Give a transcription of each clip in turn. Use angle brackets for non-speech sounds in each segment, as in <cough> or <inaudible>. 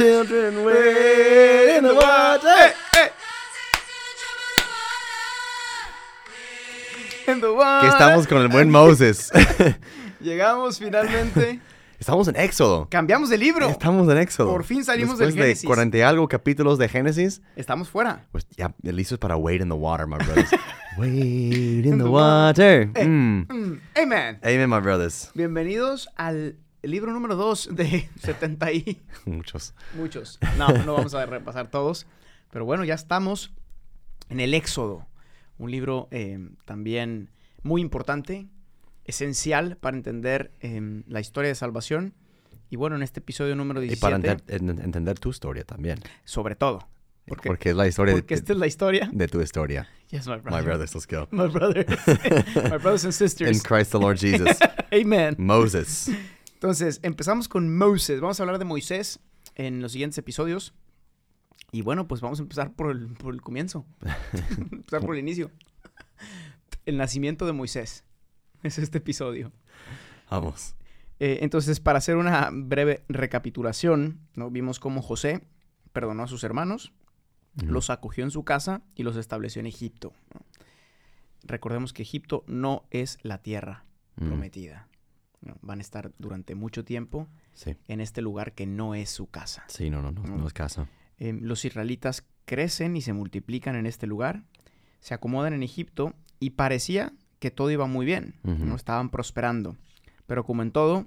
Children wade in the water. In the water. Que estamos con el buen <laughs> Moses. Llegamos finalmente. estamos en Éxodo. Cambiamos de libro. Estamos en Éxodo. Por fin salimos Después del Génesis. de 40 y algo capítulos de Génesis, Estamos fuera. pues ya listos para wade in the water, my brothers. <laughs> wade in the the water. Eh. Mm. Mm, Amen. Amen, my brothers. Bienvenidos al libro número 2 de <laughs> 70 y Muchos. muchos. No, no vamos a repasar todos. Pero bueno, ya estamos en el Éxodo. Un libro eh, también muy importante, esencial para entender eh, la historia de salvación. Y bueno, en este episodio número Y 17, para enter- en- entender tu historia también. sobre todo. Porque, Porque es la historia de, porque esta es la historia. de tu historia. Yes, my My brother. brothers, let's go. My brothers. <laughs> my brothers and In sisters. Christ the Lord Jesus. <laughs> Amen. Moses. Entonces, empezamos con Moses. Vamos a hablar de Moisés en los siguientes episodios. Y bueno, pues vamos a empezar por el, por el comienzo. <laughs> empezar por el inicio. El nacimiento de Moisés. Es este episodio. Vamos. Eh, entonces, para hacer una breve recapitulación, ¿no? vimos cómo José perdonó a sus hermanos, los acogió en su casa y los estableció en Egipto. Recordemos que Egipto no es la tierra Mm, prometida. ¿No? Van a estar durante mucho tiempo Sí. en este lugar que no es su casa. Sí, no, no, no, es casa. Eh, los israelitas crecen y se multiplican en este lugar, se acomodan en Egipto y parecía que todo iba muy bien, no estaban prosperando. Pero como en todo,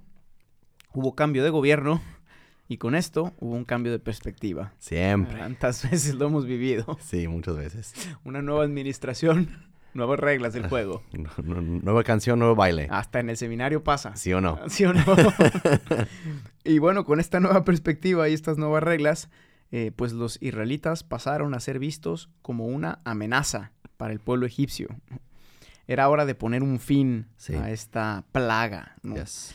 hubo cambio de gobierno <laughs> y con esto hubo un cambio de perspectiva. Siempre. Tantas veces lo hemos vivido. Sí, muchas veces. <laughs> Una nueva administración, nuevas reglas del juego. <laughs> No- no- nueva canción, nuevo baile. Hasta en el seminario pasa. ¿Sí o no? <laughs> ¿Sí o no? <laughs> y bueno, con esta nueva perspectiva y estas nuevas reglas, eh, pues los israelitas pasaron a ser vistos como una amenaza para el pueblo egipcio. Era hora de poner un fin Sí. a esta plaga. ¿no? Yes.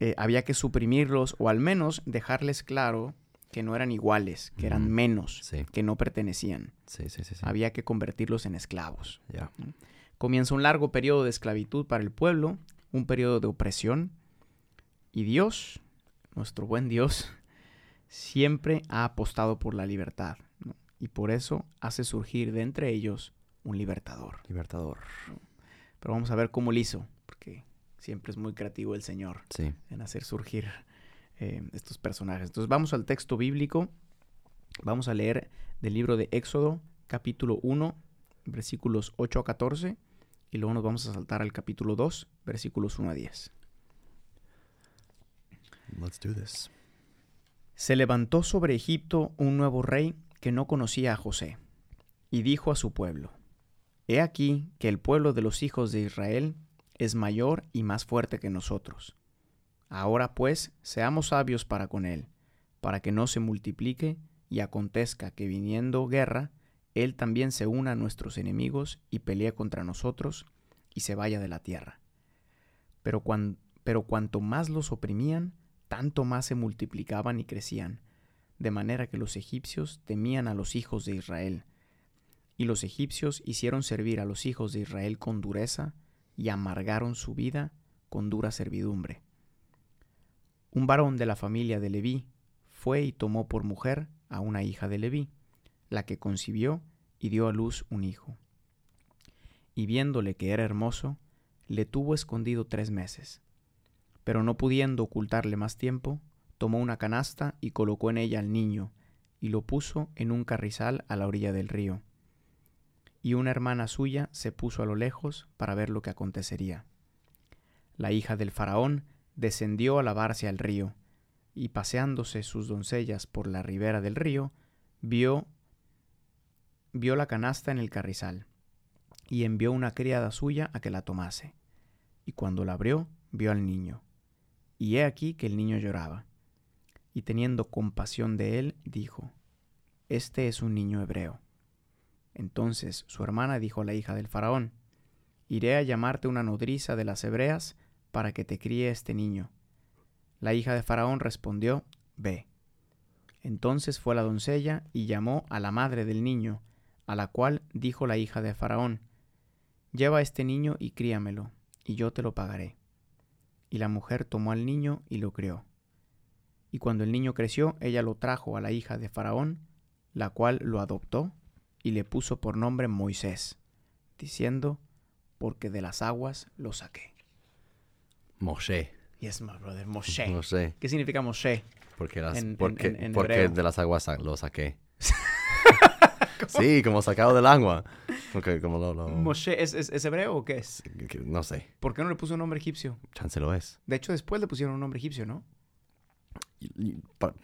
Eh, había que suprimirlos o al menos dejarles claro que no eran iguales, que eran menos, Sí, que no pertenecían. sí, sí. Había que convertirlos en esclavos. Comienza un largo periodo de esclavitud para el pueblo, un periodo de opresión, y Dios, nuestro buen Dios, siempre ha apostado por la libertad, ¿no? y por eso hace surgir de entre ellos un libertador. Libertador. Pero vamos a ver cómo lo hizo, porque siempre es muy creativo el Señor Sí. en hacer surgir eh, estos personajes. Entonces vamos al texto bíblico, vamos a leer del libro de Éxodo, capítulo 1, versículos 8 a 14, y luego nos vamos a saltar al capítulo 2, versículos 1 a 10. Let's do this. Se levantó sobre Egipto un nuevo rey que no conocía a José, y dijo a su pueblo, He aquí que el pueblo de los hijos de Israel es mayor y más fuerte que nosotros. Ahora pues, seamos sabios para con él, para que no se multiplique y acontezca que viniendo guerra, él también se una a nuestros enemigos y pelee contra nosotros y se vaya de la tierra. Pero, pero cuanto más los oprimían, tanto más se multiplicaban y crecían, de manera que los egipcios temían a los hijos de Israel. Y los egipcios hicieron servir a los hijos de Israel con dureza y amargaron su vida con dura servidumbre. Un varón de la familia de Leví fue y tomó por mujer a una hija de Leví, la que concibió y dio a luz un hijo. Y viéndole que era hermoso, le tuvo escondido tres meses. Pero no pudiendo ocultarle más tiempo, tomó una canasta y colocó en ella al niño, y lo puso en un carrizal a la orilla del río. Y una hermana suya se puso a lo lejos para ver lo que acontecería. La hija del faraón descendió a lavarse al río, y paseándose sus doncellas por la ribera del río, vio vio la canasta en el carrizal, y envió una criada suya a que la tomase. Y cuando la abrió, vio al niño. Y he aquí que el niño lloraba. y teniendo compasión de él, dijo, Este es un niño hebreo. Entonces su hermana dijo a la hija del faraón, Iré a llamarte una nodriza de las hebreas para que te críe este niño. La hija de faraón respondió, Ve. Entonces fue la doncella y llamó a la madre del niño, a la cual dijo la hija de faraón, Lleva este niño y críamelo, y yo te lo pagaré. Y la mujer tomó al niño y lo crió. Y cuando el niño creció, ella lo trajo a la hija de Faraón, la cual lo adoptó y le puso por nombre Moisés, diciendo, porque de las aguas lo saqué. Moshe. Yes, my brother, Moshe. Moshe. ¿Qué significa Moshe? Porque, las, En- en- porque, en- en porque hebreo. de las aguas lo saqué. <laughs> sí, como sacado del agua. Porque como lo... lo- ¿Moshe es, es- es hebreo o qué es? no sé, ¿Por qué no le puso un nombre egipcio? chance lo es. De hecho, después le pusieron un nombre egipcio, ¿no?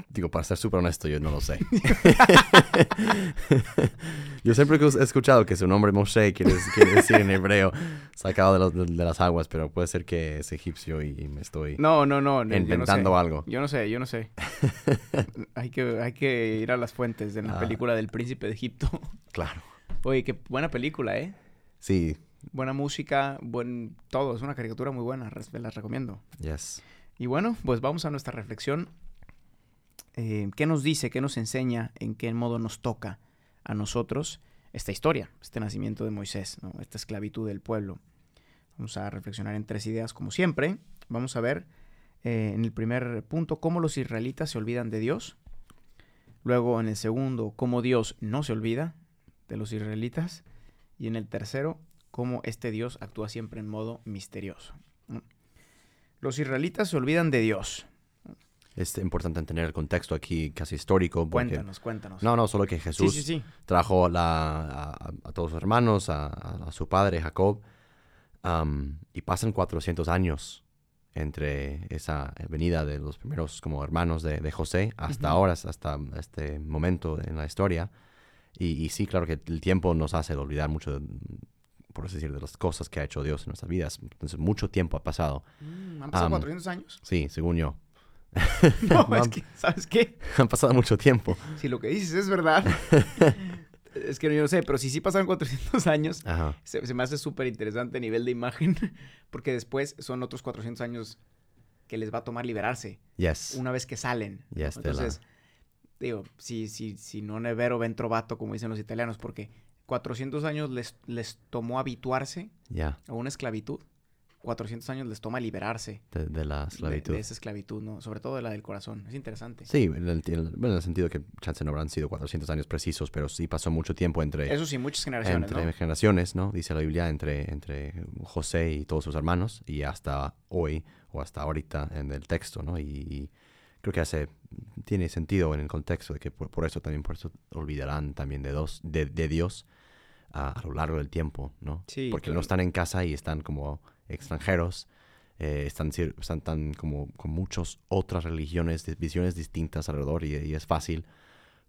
Digo, para ser súper honesto, yo no lo sé. <laughs> yo siempre he escuchado que su nombre Moshe quiere, quiere decir en hebreo sacado de, los- de- de las aguas, pero puede ser que es egipcio y me estoy No, no, no. yo no inventando sé. algo. Yo no sé, yo no sé. <laughs> hay, que, hay que ir a las fuentes de la Ah. película del príncipe de Egipto. Claro. Oye, qué buena película, ¿eh? Sí, Buena música, buen todo. Es una caricatura muy buena, las recomiendo. yes. Y bueno, pues vamos a nuestra reflexión. Eh, ¿Qué nos dice, qué nos enseña, en qué modo nos toca a nosotros esta historia, este nacimiento de Moisés, esta esclavitud del pueblo? Vamos a reflexionar en tres ideas, como siempre. Vamos a ver eh, en el primer punto cómo los israelitas se olvidan de Dios. Luego, en el segundo, cómo Dios no se olvida de los israelitas. Y en el tercero, cómo este Dios actúa siempre en modo misterioso. Los israelitas se olvidan de Dios. Es importante tener el contexto aquí casi histórico. Porque, Cuéntanos, cuéntanos. No, no, solo que Jesús sí, sí. trajo la, a, a todos sus hermanos, a, su padre Jacob, am, y pasan 400 años entre esa venida de los primeros como hermanos de, de José hasta ahora, hasta este momento en la historia. Y, y sí, claro que el tiempo nos hace olvidar mucho, de- por así decir, de las cosas que ha hecho Dios en nuestras vidas. Entonces, mucho tiempo ha pasado. Mm, ¿Han pasado Am, 400 años? Sí, según yo. <laughs> No, no. es que, ¿sabes qué? Han pasado mucho tiempo. Si lo que dices es verdad, <laughs> es que yo no sé, pero si sí pasaron 400 años, se, se me hace súper interesante a nivel de imagen, <laughs> porque después son otros 400 años que les va a tomar liberarse Yes. una vez que salen. Yes, Entonces, digo, si, si, si no ne vero ven trovato, como dicen los italianos, porque 400 años les, les tomó habituarse Ya, a una esclavitud, 400 años les toma liberarse de, de la esclavitud. De, esa esclavitud, ¿no? Sobre todo de la del corazón. Es interesante. Sí, en el, en el- bueno, en el sentido que chance no habrán sido 400 años precisos, pero sí pasó mucho tiempo entre, Eso sí, muchas generaciones, entre ¿no? generaciones, ¿no? Dice la Biblia, entre, entre José y todos sus hermanos, y hasta hoy, o hasta ahorita en el texto, ¿no? Y, y creo que hace, tiene sentido en el contexto de que por, por eso también, por eso olvidarán también de, dos, de, de Dios a, a lo largo del tiempo, ¿no? Sí, Porque claro. no están en casa y están como extranjeros, eh, están, tan como con muchas otras religiones, visiones distintas alrededor y, y es fácil,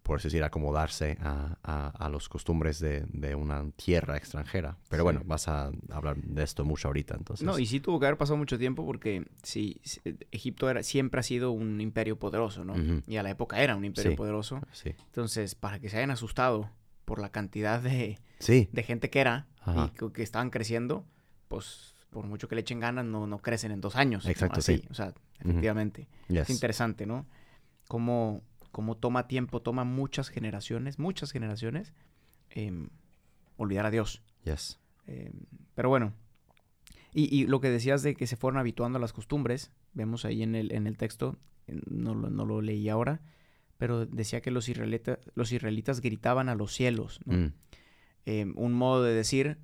por así decir, acomodarse a, a, a los costumbres de, de una tierra extranjera. Pero Sí. bueno, vas a hablar de esto mucho ahorita, entonces. No, y sí tuvo que haber pasado mucho tiempo porque sí, Egipto era, siempre ha sido un imperio poderoso, ¿no? Y a la época era un imperio Sí. poderoso. Sí, Entonces, para que se hayan asustado por la cantidad de, de gente que era Ajá. y que, que estaban creciendo, pues por mucho que le echen ganas, no, no crecen en dos años. Exacto, Así, sí. O sea, efectivamente. yes. Es interesante, ¿no? Cómo, cómo toma tiempo, toma muchas generaciones, muchas generaciones, em, olvidar a Dios. yes. Eh, pero bueno, y, y lo que decías de que se fueron habituando a las costumbres, vemos ahí en el, en el texto, no, lo- no lo leí ahora, pero decía que los, israelita- los israelitas gritaban a los cielos, ¿no? Mm. Eh, un modo de decir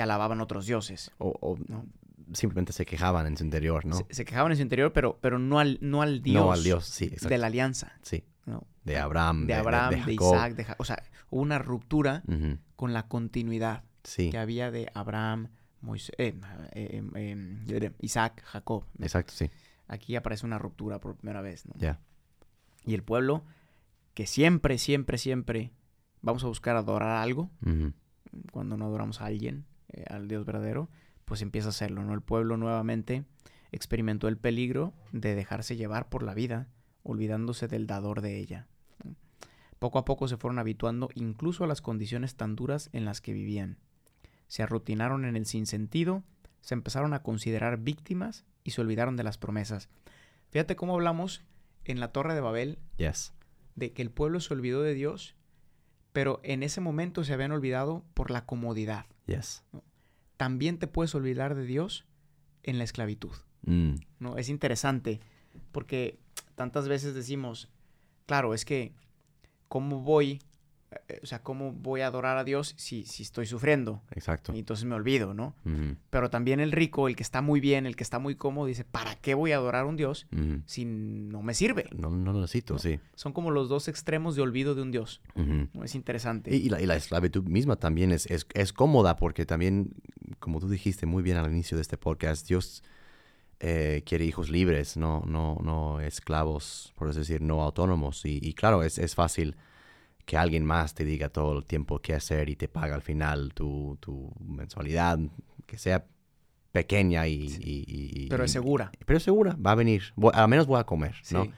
que alababan otros dioses. O, o ¿no? simplemente se quejaban en su interior, ¿no? Se, se quejaban en su interior, pero, pero no, al, no al Dios, No al Dios, sí, exacto. de la alianza, Sí, ¿no? de Abraham, de Abraham, de, Jacob. Isaac, de Ja- O sea, hubo una ruptura con la continuidad Sí, que había de Abraham, Moisés, eh, eh, eh, eh, Isaac, Jacob. ¿no? exacto, sí. Aquí aparece una ruptura por primera vez, ¿no? Ya. Y el pueblo, que siempre, siempre, siempre vamos a buscar adorar algo, cuando no adoramos a alguien, eh, al Dios verdadero, pues empieza a hacerlo, ¿no? El pueblo nuevamente experimentó el peligro de dejarse llevar por la vida olvidándose del dador de ella. Poco a poco se fueron habituando incluso a las condiciones tan duras en las que vivían. Se arrutinaron en el sinsentido, se empezaron a considerar víctimas y se olvidaron de las promesas. Fíjate cómo hablamos en la Torre de Babel Yes. de que el pueblo se olvidó de Dios, pero en ese momento se habían olvidado por la comodidad. Yes. También te puedes olvidar de Dios en la esclavitud. Mm. ¿no? Es interesante porque tantas veces decimos, claro, es que ¿cómo voy, o sea, cómo voy a adorar a Dios si, si estoy sufriendo? Exacto. Y entonces me olvido, ¿no? Pero también el rico, el que está muy bien, el que está muy cómodo, dice, ¿para qué voy a adorar a un Dios si no me sirve? No, no lo necesito, No. sí. Son como los dos extremos de olvido de un Dios. ¿no? Es interesante. Y, y la, y la esclavitud misma también es, es, es cómoda porque también, como tú dijiste muy bien al inicio de este podcast, Dios eh, quiere hijos libres, no, no, no esclavos, por así decir, no autónomos. Y, y claro, es, es fácil que alguien más te diga todo el tiempo qué hacer y te paga al final tu, tu mensualidad, que sea pequeña y... Sí. y- y- y- Pero es segura. Pero es segura, va a venir. Voy- al menos voy a comer, ¿no? Sí.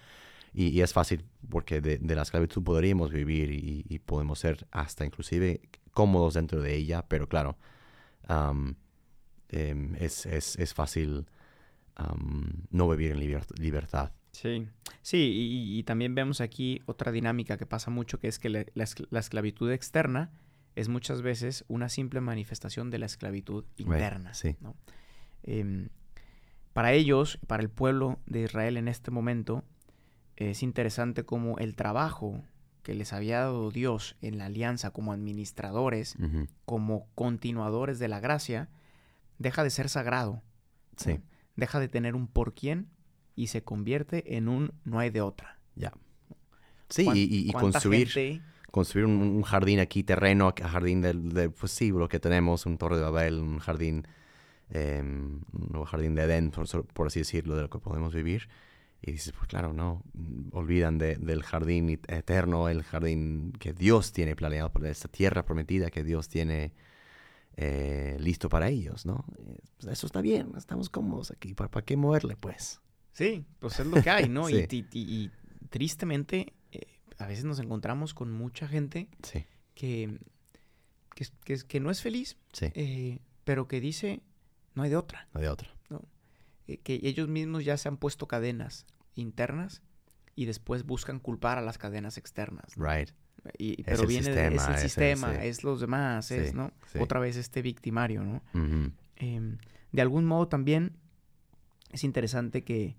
Y, y es fácil porque de, de la esclavitud podríamos vivir y, podemos ser hasta inclusive cómodos dentro de ella, pero claro, em, es, es, es fácil no vivir en liber- libertad. Sí, sí, y, y también vemos aquí otra dinámica que pasa mucho, que es que la, la escl- la esclavitud externa es muchas veces una simple manifestación de la esclavitud interna. sí. ¿no? Em, para ellos, para el pueblo de Israel en este momento, es interesante como el trabajo que les había dado Dios en la alianza como administradores, como continuadores de la gracia, deja de ser sagrado. Sí, ¿no? Deja de tener un por quién y se convierte en un no hay de otra. ya. Sí, ¿Cuán- y, y- construir, gente- construir un, un jardín aquí, terreno, jardín del, del- pues sí, lo que tenemos, un torre de Babel, un jardín, em, un jardín de Edén, por, por así decirlo, de lo que podemos vivir. Y dices, pues claro, no, olvidan de- del jardín et- eterno, el jardín que Dios tiene planeado, por esta tierra prometida que Dios tiene eh, listo para ellos, ¿no? Eh, pues eso está bien, estamos cómodos aquí, ¿para, para qué moverle, pues? Sí, pues es lo que hay, ¿no? <laughs> Y- Sí. y, y- y tristemente, eh, a veces nos encontramos con mucha gente Sí, que, que, es- que que no es feliz, sí, eh, pero que dice, no hay de otra. no de otra. Eh, que ellos mismos ya se han puesto cadenas internas y después buscan culpar a las cadenas externas. ¿no? Right. Y, pero el viene de- sistema, es el el- sistema, es los demás, es, ¿no? Otra vez este victimario, ¿no? Em, de algún modo también es interesante que,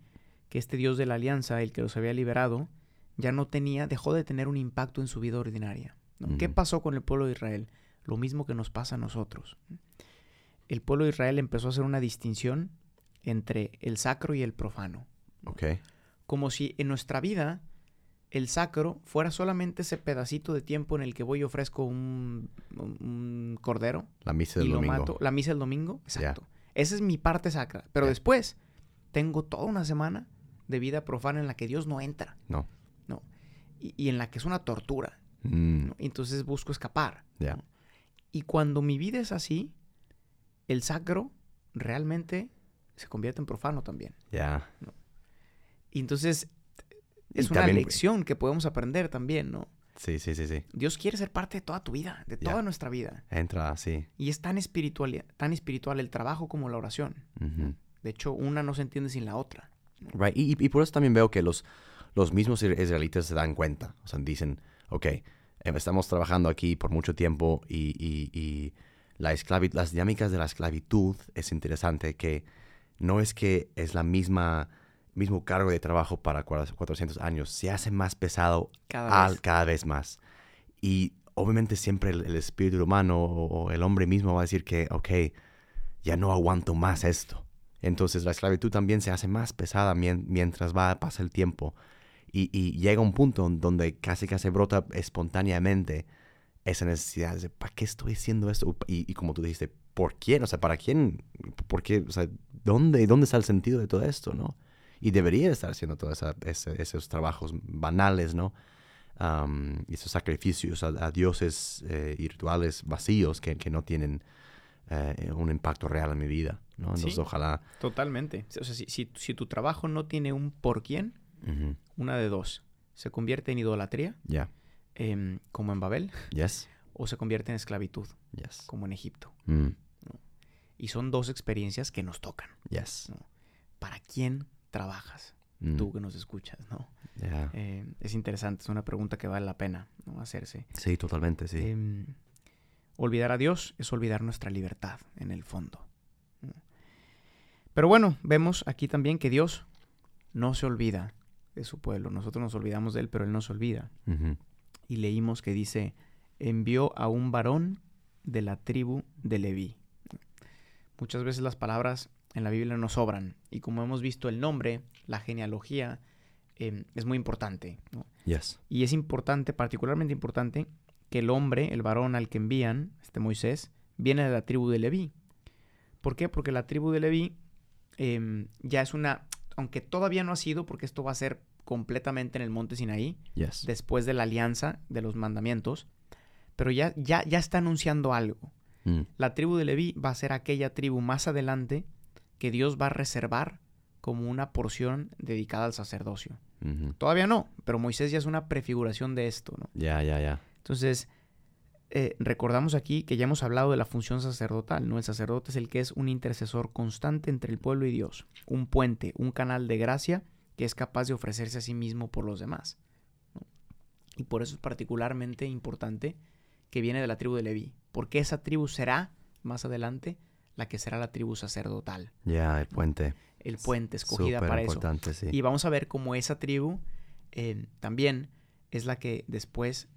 que este Dios de la alianza, el que los había liberado, ya no tenía, dejó de tener un impacto en su vida ordinaria. ¿no? ¿Qué pasó con el pueblo de Israel? Lo mismo que nos pasa a nosotros. El pueblo de Israel empezó a hacer una distinción entre el sacro y el profano. Ok. Como si en nuestra vida el sacro fuera solamente ese pedacito de tiempo en el que voy y ofrezco un, cordero La misa y del lo domingo. mato. La misa el domingo, exacto. Esa es mi parte sacra. Pero después tengo toda una semana de vida profana en la que Dios no entra. No. No. Y, y en la que es una tortura. Mm, Entonces busco escapar. Ya. ¿no? Y cuando mi vida es así, el sacro realmente se convierte en profano también. Ya. Y entonces Y es una también- lección que podemos aprender también, ¿no? Sí, sí, sí, sí. Dios quiere ser parte de toda tu vida, de toda nuestra vida. Entra así. Y es tan espiritual, tan espiritual el trabajo como la oración. De hecho, una no se entiende sin la otra. Right. Y, por eso también veo que los, los mismos isra- israelitas se dan cuenta. O sea, dicen, ok, eh, estamos trabajando aquí por mucho tiempo y, y- y la esclavi- las dinámicas de la esclavitud es interesante que no es que es la misma mismo cargo de trabajo para cua- 400 años, se hace más pesado Cada al- vez. cada vez más. Y obviamente siempre el, el espíritu humano o, o el hombre mismo va a decir que, ok, ya no aguanto más esto. Entonces la esclavitud también se hace más pesada mien- mientras va pasa el tiempo. Y, llega un punto donde casi se brota espontáneamente esa necesidad de, ¿para qué estoy haciendo esto? Y, como tú dijiste, ¿por quién? O sea, ¿para quién? ¿Por qué? O sea, ¿dónde, ¿dónde está el sentido de todo esto, no? Y debería estar haciendo todos esos trabajos banales, ¿no? Y esos sacrificios a, dioses eh, y rituales vacíos que, que no tienen eh, un impacto real en mi vida, ¿no? Entonces, Sí. ojalá... Totalmente. O sea, si, si- si tu trabajo no tiene un por quién. Una de dos. Se convierte en idolatría, Yeah. em, como en Babel, Yes. o se convierte en esclavitud, Yes. como en Egipto. Mm. Y son dos experiencias que nos tocan. Yes. ¿Para quién trabajas? Mm. Tú que nos escuchas, ¿no? Yeah. Eh, es interesante, es una pregunta que vale la pena ¿no? hacerse. Sí, totalmente, sí. Em, olvidar a Dios es olvidar nuestra libertad, en el fondo. Pero bueno, vemos aquí también que Dios no se olvida de su pueblo. Nosotros nos olvidamos de Él, pero Él no se olvida. Y leímos que dice, envió a un varón de la tribu de Leví. Muchas veces las palabras en la Biblia no sobran. Y como hemos visto el nombre, la genealogía, em, es muy importante. ¿no? Yes. Y es importante, particularmente importante, que el hombre, el varón al que envían, este Moisés, viene de la tribu de Leví. ¿Por qué? Porque la tribu de Leví em, ya es una, aunque todavía no ha sido, porque esto va a ser completamente en el monte Sinaí, Yes. después de la alianza de los mandamientos, pero ya, ya, ya está anunciando algo. Mm. La tribu de Leví va a ser aquella tribu más adelante que Dios va a reservar como una porción dedicada al sacerdocio. Todavía no, pero Moisés ya es una prefiguración de esto, ¿no? Ya, ya, ya. Entonces, eh, recordamos aquí que ya hemos hablado de la función sacerdotal, ¿no? El sacerdote es el que es un intercesor constante entre el pueblo y Dios, un puente, un canal de gracia que es capaz de ofrecerse a sí mismo por los demás. ¿no? Y por eso es particularmente importante que viene de la tribu de Leví, porque esa tribu será, más adelante, la que será la tribu sacerdotal, Ya, el puente. el puente escogida Súper para eso. sí. Y vamos a ver cómo esa tribu eh, también es la que después,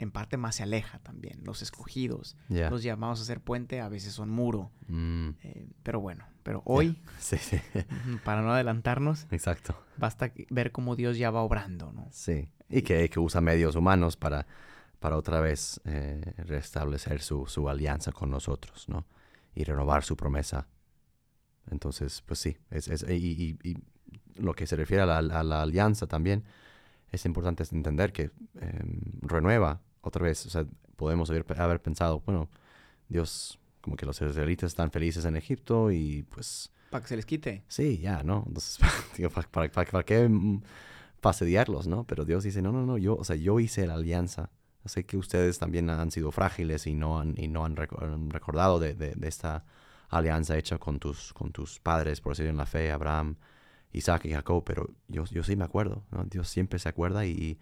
en parte más se aleja también. Los escogidos, los llamados a ser puente, a veces son muro. Mm. eh, pero bueno, pero hoy, <laughs> Sí, sí. ujú, para no adelantarnos, Exacto. basta ver cómo Dios ya va obrando, ¿no? Sí. Y que, que usa medios humanos para, para otra vez eh, restablecer su, su alianza con nosotros, ¿no? Y renovar su promesa. Entonces, pues sí. Es, es- y, y- y lo que se refiere a la, a la alianza también, es importante entender que eh, renueva otra vez. O sea, podemos haber, haber pensado, bueno, Dios, como que los israelitas están felices en Egipto y pues Para que se les quite. Sí, ya, ¿no? Entonces, <laughs> digo, ¿para, para, para- para qué fastidiarlos, no? Pero Dios dice, no, no, no, yo, o sea, yo hice la alianza. Sé que ustedes también han sido frágiles y no han, y no han, reco- han recordado de, de- de esta alianza hecha con tus, con tus padres, por decir en la fe, Abraham, Isaac y Jacob, pero yo, yo sí me acuerdo, ¿no? Dios siempre se acuerda y, y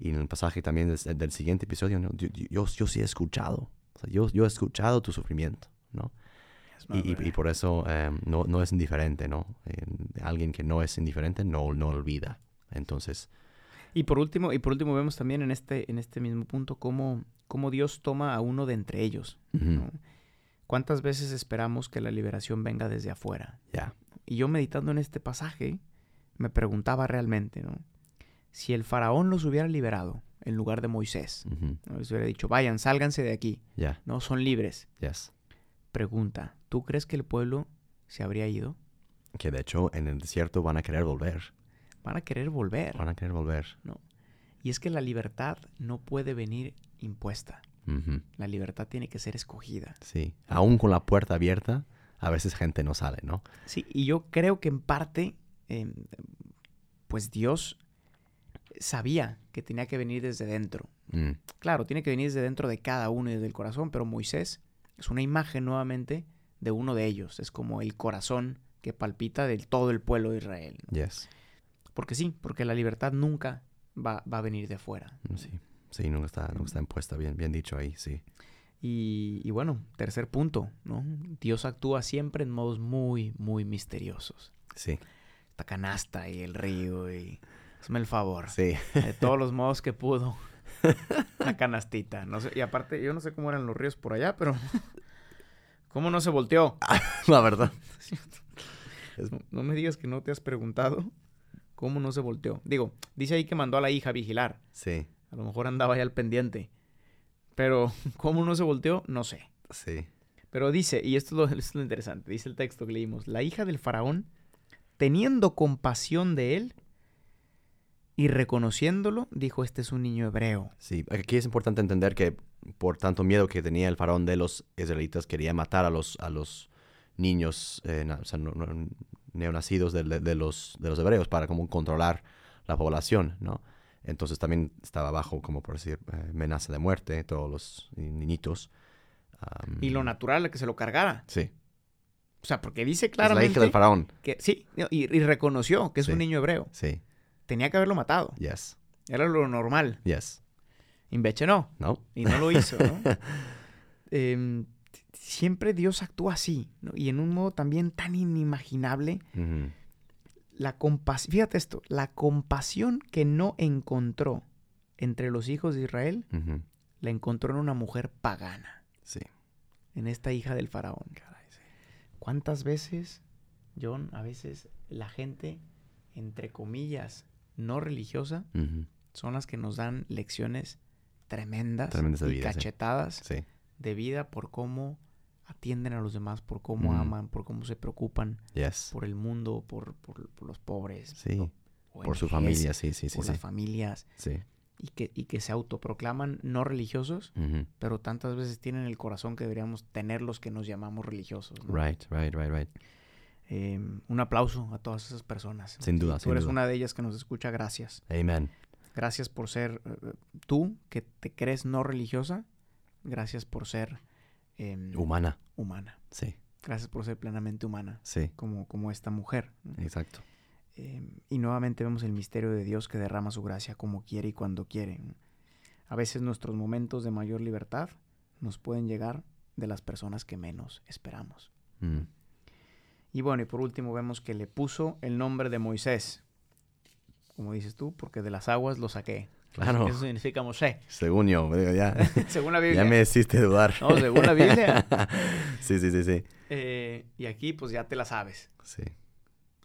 en el pasaje también del, del siguiente episodio, ¿no? yo, yo, yo sí he escuchado, o sea, yo, yo he escuchado tu sufrimiento, ¿no? Y, y- y por eso eh, no, no es indiferente, ¿no? Eh, alguien que no es indiferente no, no olvida. Entonces, Y por último, y por último vemos también en este, en este mismo punto cómo, cómo Dios toma a uno de entre ellos. ujú, ¿no? ¿Cuántas veces esperamos que la liberación venga desde afuera? ya, Y yo meditando en este pasaje, me preguntaba realmente, ¿no? Si el faraón los hubiera liberado en lugar de Moisés, ¿no? les hubiera dicho, vayan, sálganse de aquí, ¿no? Son libres. yes. Pregunta, ¿tú crees que el pueblo se habría ido? Que de hecho en el desierto van a querer volver. Van a querer volver. Van a querer volver. Y es que la libertad no puede venir impuesta. La libertad tiene que ser escogida. Sí. Aún con la puerta abierta, a veces gente no sale, ¿no? Sí, y yo creo que en parte, eh, pues Dios sabía que tenía que venir desde dentro. Mm, Claro, tiene que venir desde dentro de cada uno y desde el corazón, pero Moisés es una imagen nuevamente de uno de ellos. Es como el corazón que palpita de todo el pueblo de Israel. ¿no? yes. Porque sí, porque la libertad nunca va, va a venir de afuera. Mm, Sí. Sí, nunca está, nunca está impuesta. Bien, bien dicho ahí, sí. Y, y bueno, tercer punto, ¿no? Dios actúa siempre en modos muy, muy misteriosos. Sí. Esta canasta y el río y... Hazme el favor. Sí. De todos los modos que pudo. <laughs> La canastita. No sé, y aparte, yo no sé cómo eran los ríos por allá, pero... <laughs> ¿Cómo no se volteó? la verdad. <laughs> No, no me digas que no te has preguntado cómo no se volteó. Digo, dice ahí que mandó a la hija a vigilar. Sí. A lo mejor andaba ya al pendiente. Pero cómo no se volteó, no sé. Sí. Pero dice, y esto es, lo, esto es lo interesante, dice el texto que leímos, la hija del faraón, teniendo compasión de él y reconociéndolo, dijo, este es un niño hebreo. Sí, aquí es importante entender que por tanto miedo que tenía el faraón de los israelitas, quería matar a los, a los niños eh, na- o sea, no- no- neonacidos de, de- de los, de los hebreos para como controlar la población, ¿no? Entonces también estaba bajo, como por decir, eh, amenaza de muerte, todos los niñitos. Y lo natural es que se lo cargara. Sí, O sea, porque dice es la claramente hija del faraón. que sí, y, y reconoció que es Sí. un niño hebreo. Sí, Tenía que haberlo matado. yes, Era lo normal. yes. Inveche no. ¿No? Y no lo hizo, ¿no? <laughs> Em, siempre Dios actúa así, ¿no? Y en un modo también tan inimaginable. La compasión, fíjate esto, la compasión que no encontró entre los hijos de Israel, la encontró en una mujer pagana, Sí. en esta hija del faraón. ¿Cuántas veces, John, a veces la gente, entre comillas, no religiosa, son las que nos dan lecciones tremendas, y vida, cachetadas Sí. de vida por cómo atienden a los demás, por cómo Mm. aman, por cómo se preocupan Yes. por el mundo, por, por- por los pobres, Sí. Por su familia, sí, sí, sí. por Sí. las familias, sí. y que, y que se autoproclaman no religiosos, pero tantas veces tienen el corazón que deberíamos tener los que nos llamamos religiosos. ¿no? Right, right, right, right. Eh, un aplauso a todas esas personas. Sin duda, Tú sin eres duda. una de ellas que nos escucha, gracias. Amen. Gracias por ser eh, tú, que te crees no religiosa. Gracias por ser em, Humana. humana. Sí, Gracias por ser plenamente humana, sí, como, como esta mujer. exacto. Em, y nuevamente vemos el misterio de Dios que derrama su gracia como quiere y cuando quiere. A veces nuestros momentos de mayor libertad nos pueden llegar de las personas que menos esperamos. Mm. Y bueno, y por último vemos que le puso el nombre de Moisés. Como dices tú, porque de las aguas lo saqué. Claro. Eso significa Moshe, Según yo, ya, <laughs> según la ya Biblia. me hiciste dudar. No, según la Biblia. <laughs> sí, sí, sí, sí. Eh, y aquí pues ya te la sabes, Sí,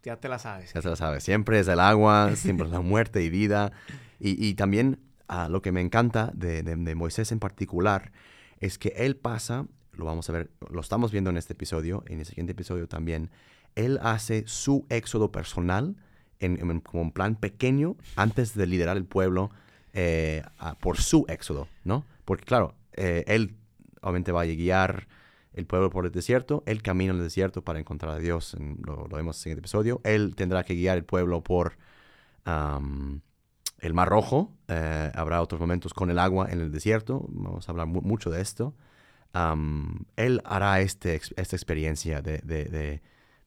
ya te la sabes. ya se lo sabes. Siempre es el agua, siempre es la muerte y vida. Y, y también ah, lo que me encanta de, de- de Moisés en particular es que él pasa, lo vamos a ver, lo estamos viendo en este episodio, en el siguiente episodio también, él hace su éxodo personal en, como un plan pequeño antes de liderar el pueblo eh, a- por su éxodo, ¿no? Porque claro, eh, él obviamente va a guiar el pueblo por el desierto, él camina en el desierto para encontrar a Dios, lo, vemos en el siguiente episodio, él tendrá que guiar el pueblo por el Mar Rojo, eh, habrá otros momentos con el agua en el desierto, vamos a hablar mu- mucho de esto. Él hará este, esta experiencia de, de- de-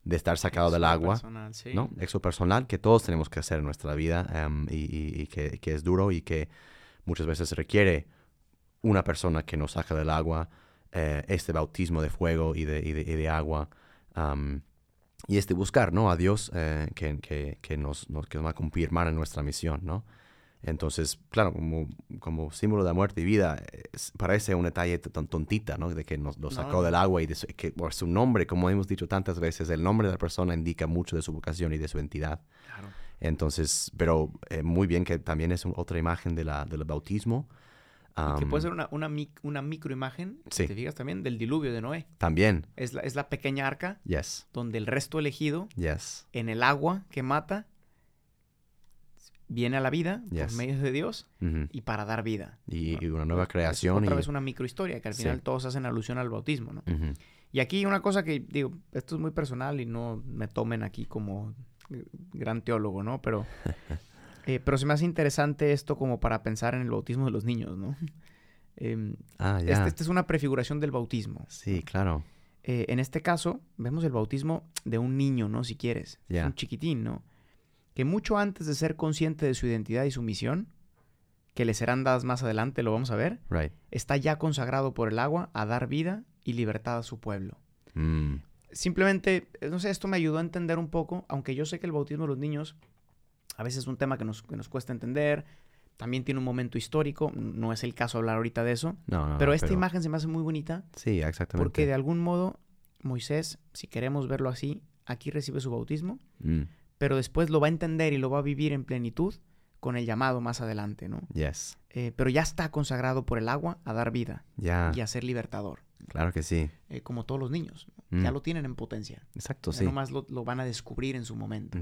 de estar sacado del agua. personal, sí. ¿no? Éxodo personal que todos tenemos que hacer en nuestra vida y, y- y que, que es duro y que muchas veces requiere una persona que nos saca del agua, eh, este bautismo de fuego y de, y agua. y este buscar, ¿no? A Dios eh, que, que- que nos, nos- que nos va a confirmar en nuestra misión, ¿no? Entonces, claro, como, como símbolo de muerte y vida, es- parece un detalle tan tontita, ¿no? De que nos lo sacó No. del agua y de su- que por su nombre, como hemos dicho tantas veces, el nombre de la persona indica mucho de su vocación y de su entidad. Claro. Entonces, pero eh, muy bien que también es un- otra imagen de la, del bautismo. Y que puede ser una, una, mic- una microimagen, Sí. si te fijas también, del diluvio de Noé. También, Es la, es la pequeña arca yes, donde el resto elegido, yes, en el agua que mata, viene a la vida Yes. por medio de Dios y para dar vida. y, ¿no? y una nueva Es creación. otra y- vez una microhistoria que al Sí. final todos hacen alusión al bautismo, ¿no? Y aquí una cosa que digo, esto es muy personal y no me tomen aquí como eh, gran teólogo, ¿no? Pero, <laughs> eh, pero se me hace interesante esto como para pensar en el bautismo de los niños, ¿no? Em, Ah, ya. este, esta es una prefiguración del bautismo. Sí, claro. Eh, en este caso, vemos el bautismo de un niño, ¿no? Si quieres. Es. Un chiquitín, ¿no? Que mucho antes de ser consciente de su identidad y su misión, que le serán dadas más adelante, lo vamos a ver, Right. está ya consagrado por el agua a dar vida y libertad a su pueblo. Mm, Simplemente, eh, no sé, esto me ayudó a entender un poco, aunque yo sé que el bautismo de los niños a veces es un tema que nos, que nos cuesta entender, también tiene un momento histórico, no es el caso hablar ahorita de eso, No, no, pero no, esta imagen se me hace muy bonita Sí, exactamente. porque de algún modo Moisés, si queremos verlo así, aquí recibe su bautismo, Mm, pero después lo va a entender y lo va a vivir en plenitud con el llamado más adelante, ¿no? yes. Eh, pero ya está consagrado por el agua a dar vida y a ser libertador, claro que sí. eh, como todos los niños. ¿no? Mm, Ya lo tienen en potencia. Exacto, Ya sí. nomás lo, lo van a descubrir en su momento.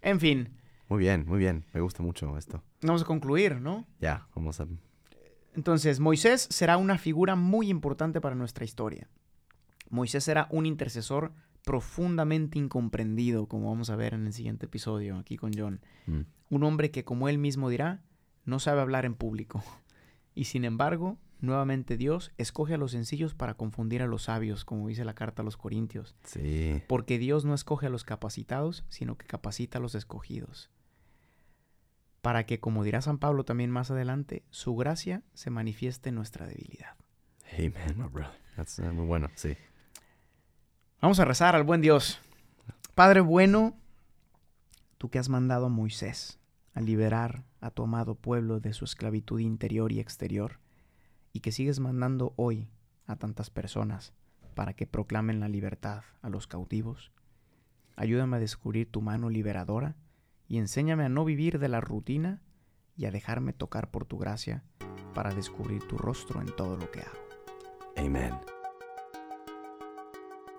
En fin, Muy bien, muy bien. Me gusta mucho esto. vamos a concluir, ¿no? Ya, vamos a... Entonces, Moisés será una figura muy importante para nuestra historia. Moisés será un intercesor profundamente incomprendido, como vamos a ver en el siguiente episodio aquí con John. Mm. Un hombre que, como él mismo dirá, no sabe hablar en público. Y sin embargo, nuevamente Dios escoge a los sencillos para confundir a los sabios, como dice la carta a los Corintios. Sí. Porque Dios no escoge a los capacitados, sino que capacita a los escogidos. Para que, como dirá San Pablo también más adelante, su gracia se manifieste en nuestra debilidad. Amen, my brother. That's uh, muy bueno, sí. Vamos a rezar al buen Dios. Padre bueno, tú que has mandado a Moisés a liberar a tu amado pueblo de su esclavitud interior y exterior, y que sigues mandando hoy a tantas personas para que proclamen la libertad a los cautivos, ayúdame a descubrir tu mano liberadora y enséñame a no vivir de la rutina y a dejarme tocar por tu gracia para descubrir tu rostro en todo lo que hago. Amen.